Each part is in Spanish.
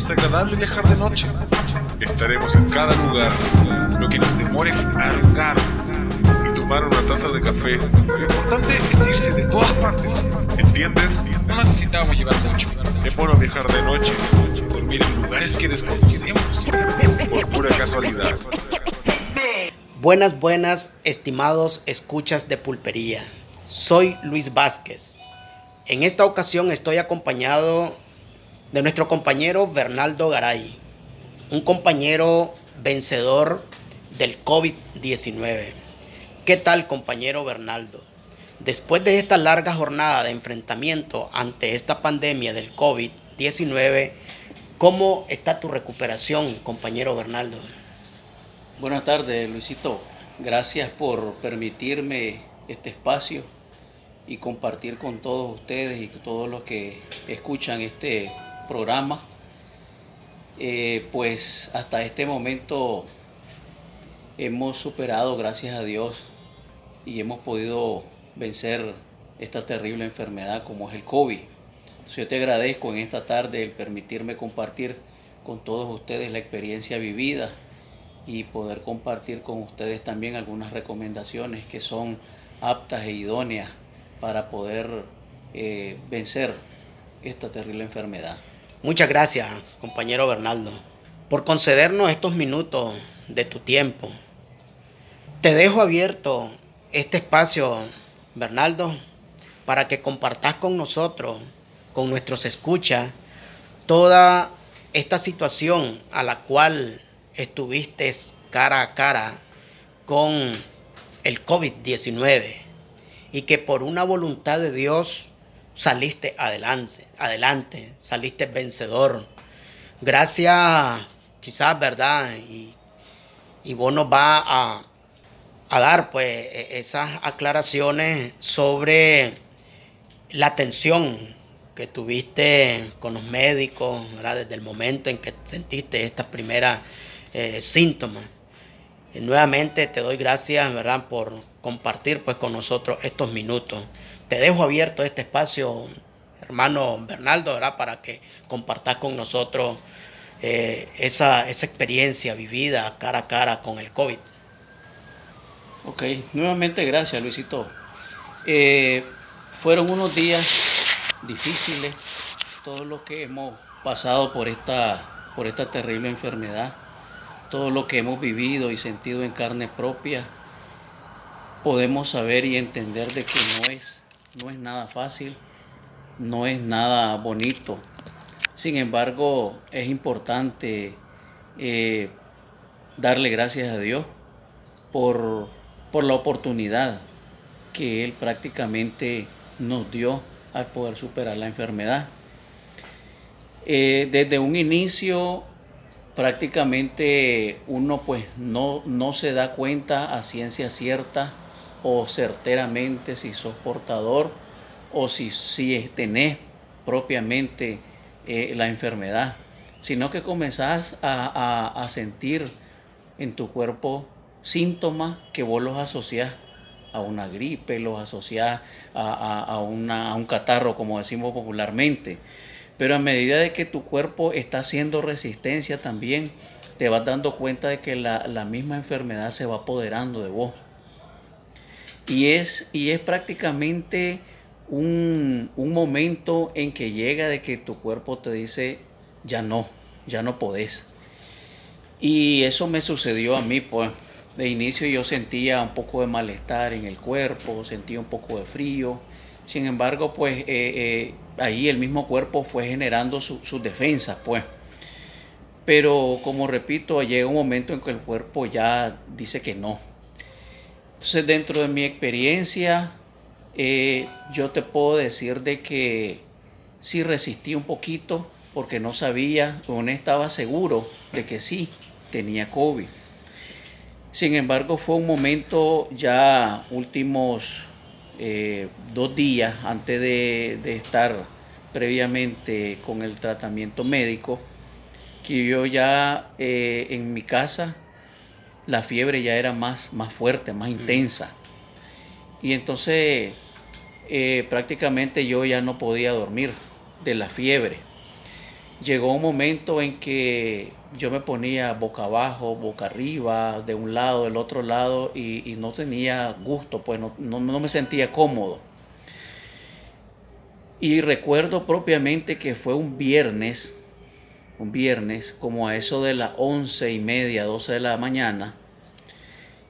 Es agradable viajar de noche. Estaremos en cada lugar, lo que nos demore un carro y tomar una taza de café. Lo importante es irse de todas partes. ¿Entiendes? No necesitamos llevar mucho. Es bueno viajar de noche, dormir en lugares que desconocemos, por pura casualidad. Buenas, buenas, estimados escuchas de pulpería. Soy Luis Vázquez. En esta ocasión estoy acompañado de nuestro compañero Bernaldo Garay, un compañero vencedor del COVID-19. ¿Qué tal, compañero Bernaldo? Después de esta larga jornada de enfrentamiento ante esta pandemia del COVID-19, ¿cómo está tu recuperación, compañero Bernaldo? Buenas tardes, Luisito. Gracias por permitirme este espacio y compartir con todos ustedes y todos los que escuchan este programa. Eh, pues hasta este momento hemos superado, gracias a Dios, y hemos podido vencer esta terrible enfermedad como es el COVID. yo te agradezco en esta tarde el permitirme compartir con todos ustedes la experiencia vivida y poder compartir con ustedes también algunas recomendaciones que son aptas e idóneas para poder eh, vencer esta terrible enfermedad. Muchas gracias, compañero Bernaldo, por concedernos estos minutos de tu tiempo. Te dejo abierto este espacio, Bernaldo, para que compartas con nosotros, con nuestros escuchas, toda esta situación a la cual estuviste cara a cara con el COVID-19 y que por una voluntad de Dios saliste adelante, adelante, saliste vencedor. Gracias, quizás, ¿verdad? Y, y vos nos va a, a dar pues e, esas aclaraciones sobre la atención que tuviste con los médicos, ¿verdad? Desde el momento en que sentiste estas primeras eh, síntomas. Y nuevamente te doy gracias, ¿verdad? Por compartir pues con nosotros estos minutos. Te dejo abierto este espacio, hermano Bernaldo, ¿verdad? Para que compartas con nosotros eh, esa, esa experiencia vivida cara a cara con el COVID. Ok, nuevamente gracias Luisito. Eh, fueron unos días difíciles, todo lo que hemos pasado por esta, por esta terrible enfermedad, todo lo que hemos vivido y sentido en carne propia, podemos saber y entender de que no es no es nada fácil, no es nada bonito. Sin embargo, es importante eh, darle gracias a Dios por, la oportunidad que Él prácticamente nos dio al poder superar la enfermedad. Eh, desde un inicio prácticamente uno pues no, no se da cuenta a ciencia cierta o certeramente si sos portador o si, si tenés propiamente eh, la enfermedad, sino que comenzás a, sentir en tu cuerpo síntomas que vos los asociás a una gripe, los asociás a, a, un catarro, como decimos popularmente. Pero a medida de que tu cuerpo está haciendo resistencia también, te vas dando cuenta de que la, la misma enfermedad se va apoderando de vos. Y es, y es prácticamente un, momento en que llega de que tu cuerpo te dice, ya no, ya no podés. Y eso me sucedió a mí, pues. De inicio yo sentía un poco de malestar en el cuerpo, sentía un poco de frío. Sin embargo, pues eh, eh, ahí el mismo cuerpo fue generando sus defensas, pues. Pero como repito, llega un momento en que el cuerpo ya dice que no, entonces, dentro de mi experiencia, eh, yo te puedo decir de que sí resistí un poquito porque no sabía no estaba seguro de que sí tenía COVID. Sin embargo, fue un momento ya últimos eh, dos días antes de, estar previamente con el tratamiento médico, que yo ya eh, en mi casa la fiebre ya era más, más fuerte, más intensa. Y entonces eh, prácticamente yo ya no podía dormir de la fiebre. llegó un momento en que yo me ponía boca abajo, boca arriba, de un lado, del otro lado, y, no tenía gusto, pues no, no, me sentía cómodo. Y recuerdo propiamente que fue un viernes, un viernes, como a eso de las once y media, doce de la mañana,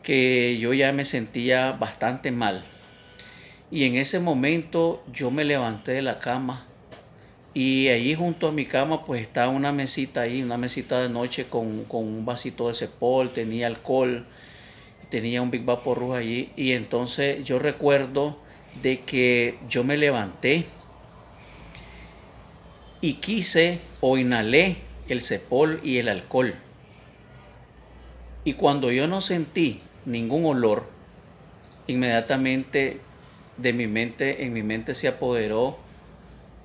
que yo ya me sentía bastante mal. Y en ese momento yo me levanté de la cama y allí junto a mi cama pues estaba una mesita ahí, una mesita de noche con, un vasito de cepol, tenía alcohol, tenía un Big Vapor allí. Y entonces yo recuerdo de que yo me levanté y quise o inhalé el cepol y el alcohol. Y cuando yo no sentí ningún olor, inmediatamente de mi mente, en mi mente se apoderó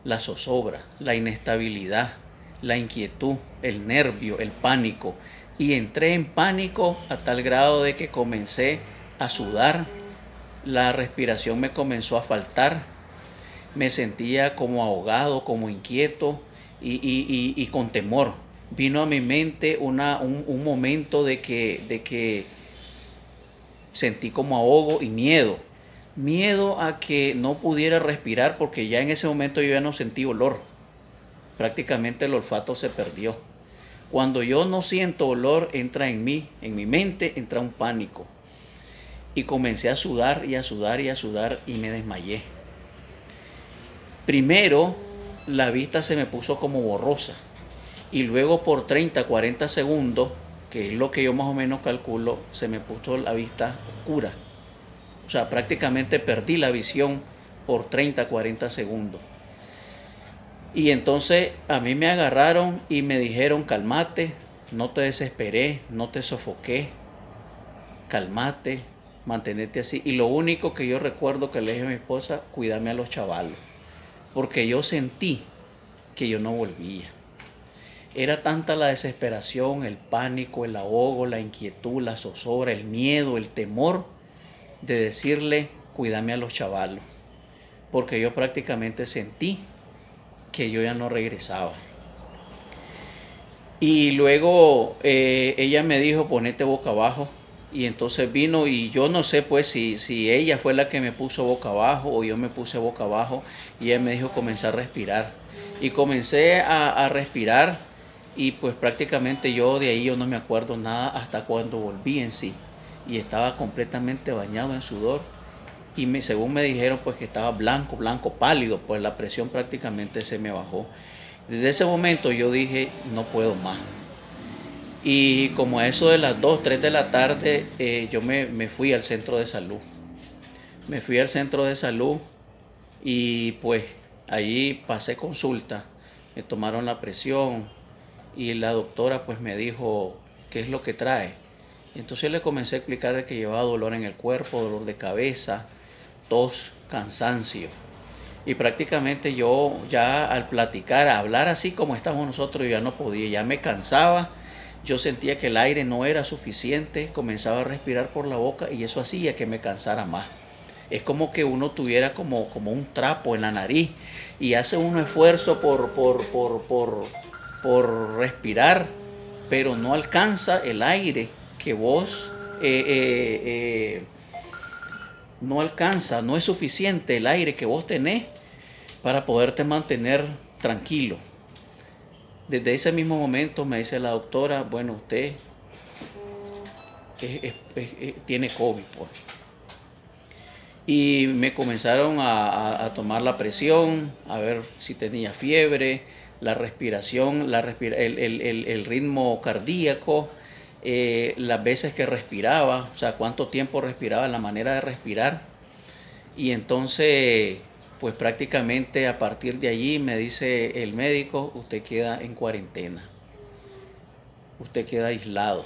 la zozobra, la inestabilidad, la inquietud, el nervio, el pánico. Y entré en pánico a tal grado de que comencé a sudar, la respiración me comenzó a faltar, me sentía como ahogado, como inquieto y, con temor. Vino a mi mente una, un, momento de que, de que sentí como ahogo y miedo miedo a que no pudiera respirar porque ya en ese momento yo ya no sentí olor. Prácticamente el olfato se perdió. Cuando yo no siento olor, entra en mí, en mi mente, entra un pánico. Y comencé a sudar y a sudar y a sudar y me desmayé. Primero, la vista se me puso como borrosa. Y luego por 30, 40 segundos, que es lo que yo más o menos calculo, se me puso la vista oscura o sea, prácticamente perdí la visión por 30, 40 segundos. Y entonces a mí me agarraron y me dijeron, calmate, no te desesperé, no te sofoqué, calmate, mantenete así. Y lo único que yo recuerdo que le dije a mi esposa, cuídame a los chavalos, porque yo sentí que yo no volvía. Era tanta la desesperación, el pánico, el ahogo, la inquietud, la zozobra, el miedo, el temor, de decirle, cuídame a los chavalos, porque yo prácticamente sentí que yo ya no regresaba. Y luego eh, ella me dijo, ponete boca abajo. Y entonces vino y yo no sé pues si, si ella fue la que me puso boca abajo o yo me puse boca abajo. Y ella me dijo, comenzar a respirar. Y comencé a, a respirar y pues prácticamente yo de ahí yo no me acuerdo nada hasta cuando volví en sí y estaba completamente bañado en sudor y según me dijeron pues que estaba blanco, blanco, pálido, pues la presión prácticamente se me bajó. Desde ese momento yo dije, no puedo más. Y como a eso de las 2, 3 de la tarde, eh, yo me, me fui al centro de salud. Me fui al centro de salud y pues allí pasé consulta, me tomaron la presión y la doctora pues me dijo, ¿qué es lo que trae? entonces le comencé a explicar de que llevaba dolor en el cuerpo, dolor de cabeza, tos, cansancio. Y prácticamente yo ya al platicar, a hablar así como estamos nosotros, ya no podía, ya me cansaba. Yo sentía que el aire no era suficiente, comenzaba a respirar por la boca y eso hacía que me cansara más. Es como que uno tuviera como, como un trapo en la nariz y hace un esfuerzo por, por, por, por, por respirar, pero no alcanza el aire que vos eh, eh, eh, no alcanza, no es suficiente el aire que vos tenés para poderte mantener tranquilo. Desde ese mismo momento me dice la doctora, bueno, usted tiene COVID. Pues. Y me comenzaron a, tomar la presión, a ver si tenía fiebre, la respiración, la el ritmo cardíaco, eh, las veces que respiraba, o sea, cuánto tiempo respiraba, la manera de respirar. Y entonces, pues prácticamente a partir de allí me dice el médico, usted queda en cuarentena, usted queda aislado.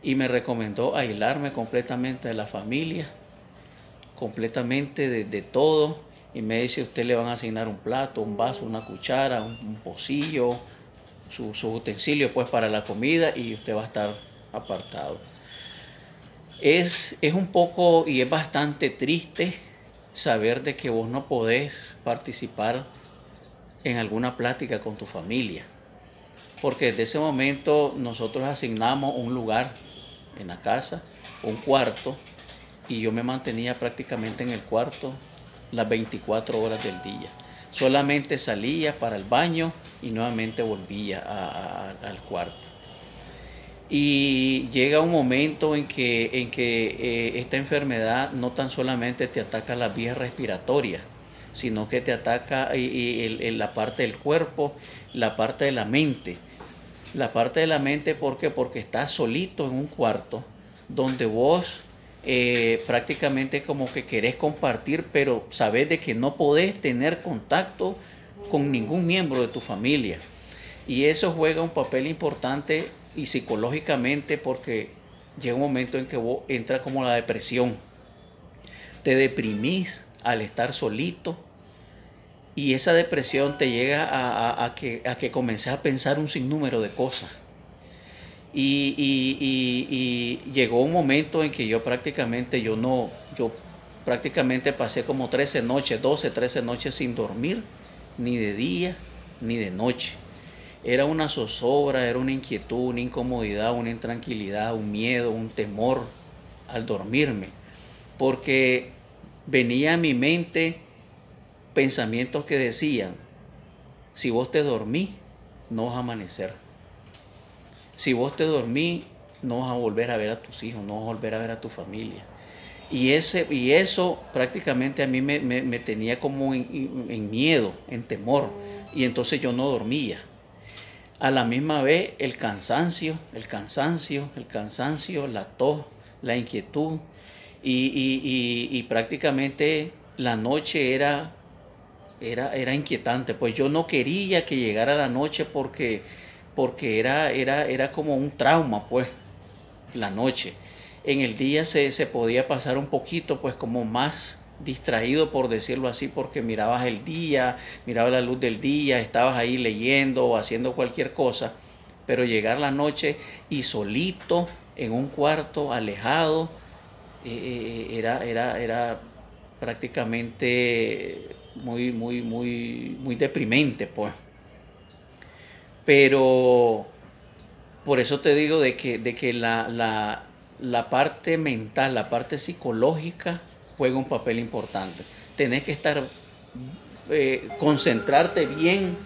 Y me recomendó aislarme completamente de la familia, completamente de, todo. Y me dice, usted le van a asignar un plato, un vaso, una cuchara, un, un pocillo, sus su utensilios pues para la comida y usted va a estar apartado. Es, es un poco y es bastante triste saber de que vos no podés participar en alguna plática con tu familia. Porque desde ese momento nosotros asignamos un lugar en la casa, un cuarto, y yo me mantenía prácticamente en el cuarto las 24 horas del día. Solamente salía para el baño y nuevamente volvía al cuarto. Y llega un momento en que, en que eh, esta enfermedad no tan solamente te ataca las vías respiratorias, sino que te ataca y, la parte del cuerpo, la parte de la mente. La parte de la mente, ¿por qué? Porque estás solito en un cuarto donde vos eh, prácticamente como que querés compartir, pero sabes de que no podés tener contacto con ningún miembro de tu familia. Y eso juega un papel importante y psicológicamente porque llega un momento en que vos entra como la depresión. Te deprimís al estar solito y esa depresión te llega a, que, a que comences a pensar un sinnúmero de cosas y, llegó un momento en que yo prácticamente, yo no, yo prácticamente pasé como 13 noches, 12, 13 noches sin dormir, ni de día, ni de noche. Era una zozobra, era una inquietud, una incomodidad, una intranquilidad, un miedo, un temor al dormirme. Porque venía a mi mente pensamientos que decían, si vos te dormís, no vas a amanecer si vos te dormís, no vas a volver a ver a tus hijos, no vas a volver a ver a tu familia. Y, ese, y eso prácticamente a mí me, tenía como en, miedo, en temor. Y entonces yo no dormía. A la misma vez el cansancio, el cansancio, el cansancio, la tos, la inquietud. Y, prácticamente la noche era, era, era inquietante. Pues yo no quería que llegara la noche porque porque era, era, era como un trauma, pues, la noche. En el día se, podía pasar un poquito, pues, como más distraído, por decirlo así, porque mirabas el día, mirabas la luz del día, estabas ahí leyendo o haciendo cualquier cosa, pero llegar la noche y solito en un cuarto, alejado, eh, eh, era, era, era prácticamente muy, muy, muy, muy deprimente, pues. Pero por eso te digo de que, de que la, parte mental, la parte psicológica juega un papel importante. Tenés que estar, eh, concentrarte bien.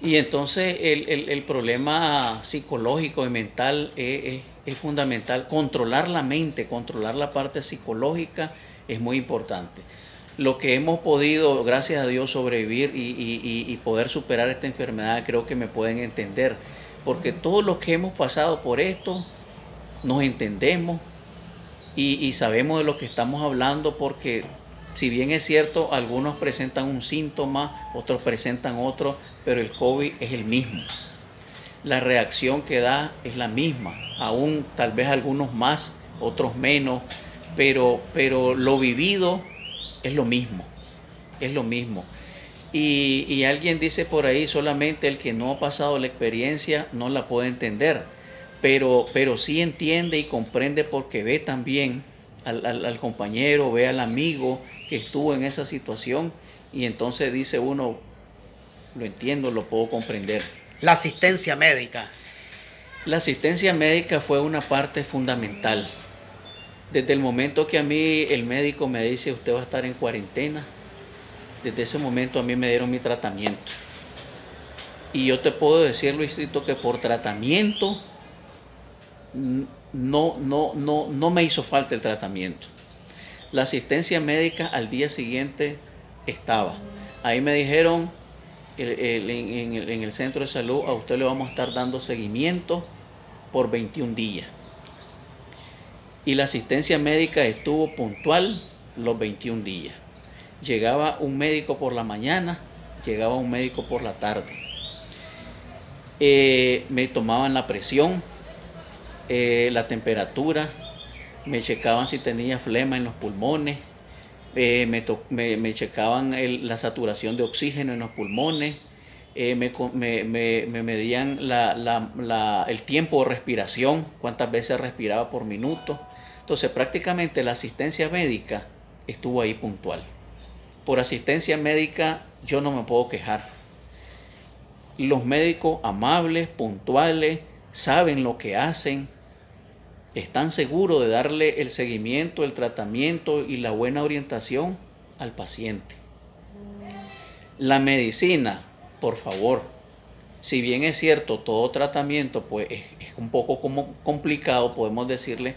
Y entonces el, problema psicológico y mental es, fundamental. Controlar la mente, controlar la parte psicológica es muy importante lo que hemos podido, gracias a Dios, sobrevivir y, poder superar esta enfermedad, creo que me pueden entender. Porque todos los que hemos pasado por esto, nos entendemos y, sabemos de lo que estamos hablando porque si bien es cierto, algunos presentan un síntoma, otros presentan otro, pero el COVID es el mismo. La reacción que da es la misma, aún tal vez algunos más, otros menos, pero, pero lo vivido es lo mismo, es lo mismo. Y, alguien dice por ahí, solamente el que no ha pasado la experiencia no la puede entender, pero, pero sí entiende y comprende porque ve también al, compañero, ve al amigo que estuvo en esa situación y entonces dice uno, lo entiendo, lo puedo comprender. La asistencia médica. La asistencia médica fue una parte fundamental desde el momento que a mí el médico me dice usted va a estar en cuarentena, desde ese momento a mí me dieron mi tratamiento. Y yo te puedo decir, Luisito, que por tratamiento no, no, no, no me hizo falta el tratamiento. La asistencia médica al día siguiente estaba. Ahí me dijeron en, en el centro de salud, a usted le vamos a estar dando seguimiento por 21 días y la asistencia médica estuvo puntual los 21 días. Llegaba un médico por la mañana, llegaba un médico por la tarde. Eh, me tomaban la presión, eh, la temperatura, me checaban si tenía flema en los pulmones, eh, me, checaban la saturación de oxígeno en los pulmones, me, medían el tiempo de respiración, cuántas veces respiraba por minuto, entonces prácticamente la asistencia médica estuvo ahí puntual. Por asistencia médica yo no me puedo quejar. los médicos amables, puntuales, saben lo que hacen, están seguros de darle el seguimiento, el tratamiento y la buena orientación al paciente. La medicina, por favor, si bien es cierto, todo tratamiento pues, es, un poco como complicado, podemos decirle,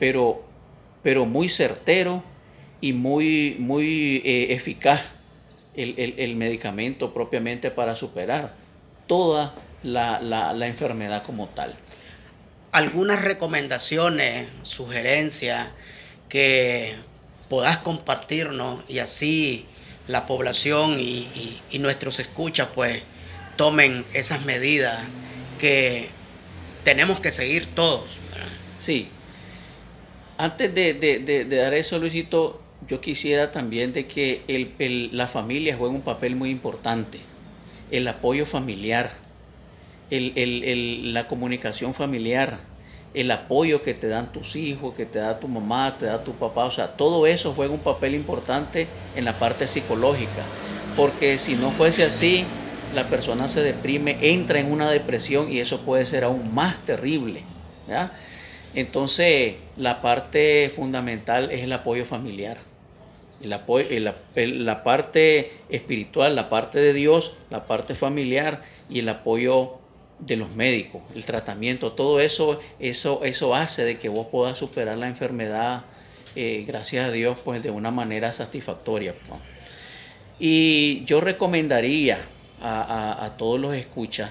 pero, pero muy certero y muy, muy eh, eficaz el, medicamento propiamente para superar toda la, la enfermedad como tal. Algunas recomendaciones, sugerencias que puedas compartirnos y así la población y, nuestros escuchas pues tomen esas medidas que tenemos que seguir todos. Sí. Antes de, dar eso, Luisito, yo quisiera también de que la familia juegue un papel muy importante. El apoyo familiar, la comunicación familiar, el apoyo que te dan tus hijos, que te da tu mamá, te da tu papá, o sea, todo eso juega un papel importante en la parte psicológica, porque si no fuese así, la persona se deprime, entra en una depresión y eso puede ser aún más terrible. Entonces, la parte fundamental es el apoyo familiar. El apoyo, la parte espiritual, la parte de Dios, la parte familiar y el apoyo de los médicos, el tratamiento, todo eso, eso, eso hace de que vos puedas superar la enfermedad, eh, gracias a Dios, pues de una manera satisfactoria. Y yo recomendaría a, todos los escuchas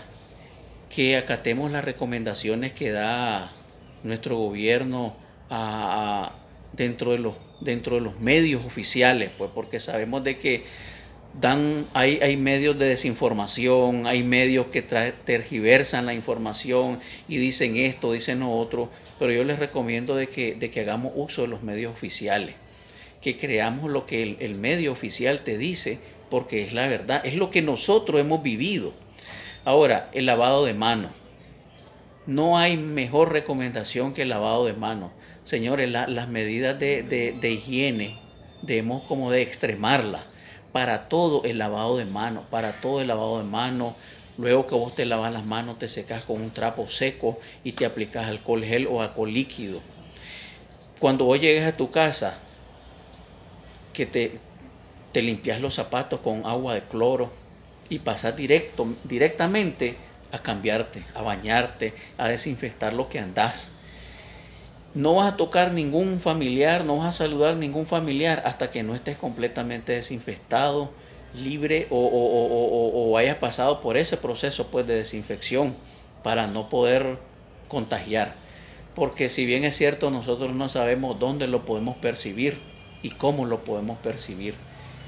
que acatemos las recomendaciones que da nuestro gobierno dentro, de los, medios oficiales, pues porque sabemos de que dan, hay, medios de desinformación, hay medios que tergiversan la información y dicen esto, dicen lo otro, pero yo les recomiendo de que, de que hagamos uso de los medios oficiales, que creamos lo que el, el medio oficial te dice, porque es la verdad, es lo que nosotros hemos vivido. Ahora, el lavado de manos. No hay mejor recomendación que el lavado de manos. Señores, las medidas de, de, de higiene debemos como de extremarlas para todo el lavado de manos, para todo el lavado de manos. Luego que vos te lavas las manos, te secas con un trapo seco y te aplicas alcohol gel o alcohol líquido. Cuando vos llegues a tu casa, que te, te limpias los zapatos con agua de cloro y pasas directo, directamente a cambiarte, a bañarte, a desinfectar lo que andás no vas a tocar ningún familiar, no vas a saludar ningún familiar hasta que no estés completamente desinfectado, libre o, hayas pasado por ese proceso pues, de desinfección para no poder contagiar. Porque si bien es cierto, nosotros no sabemos dónde lo podemos percibir y cómo lo podemos percibir.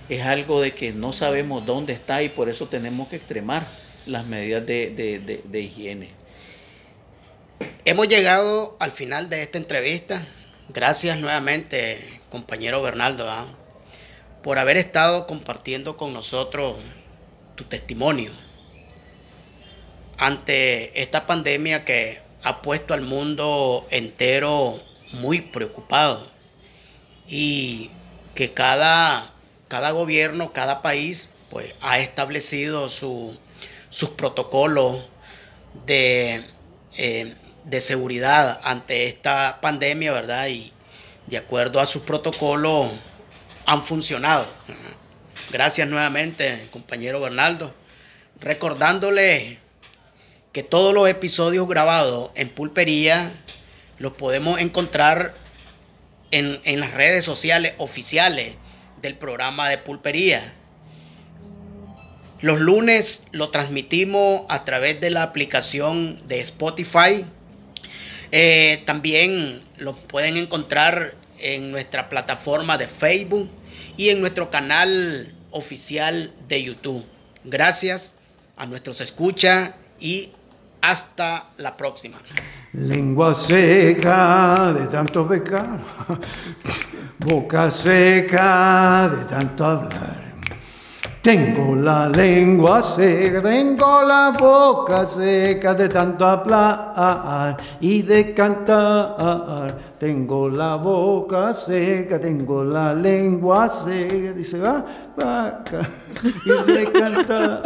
Es algo de que no sabemos dónde está y por eso tenemos que extremar las medidas de higiene. Hemos llegado al final de esta entrevista. Gracias nuevamente, compañero Bernardo, ¿ah? por haber estado compartiendo con nosotros tu testimonio ante esta pandemia que ha puesto al mundo entero muy preocupado y que cada, cada gobierno, cada país, pues ha establecido su, sus protocolos de eh, de seguridad ante esta pandemia, ¿verdad? Y de acuerdo a sus protocolos han funcionado. Gracias nuevamente, compañero Bernardo. Recordándole que todos los episodios grabados en Pulpería los podemos encontrar en, en las redes sociales oficiales del programa de Pulpería. Los lunes lo transmitimos a través de la aplicación de Spotify eh, también lo pueden encontrar en nuestra plataforma de Facebook y en nuestro canal oficial de YouTube. Gracias a nuestros escucha y hasta la próxima. Lengua seca de tanto pecar, boca seca de tanto hablar. Tengo la lengua seca, tengo la boca seca de tanto hablar y de cantar. Tengo la boca seca, tengo la lengua seca, dice va, vaca, y de cantar.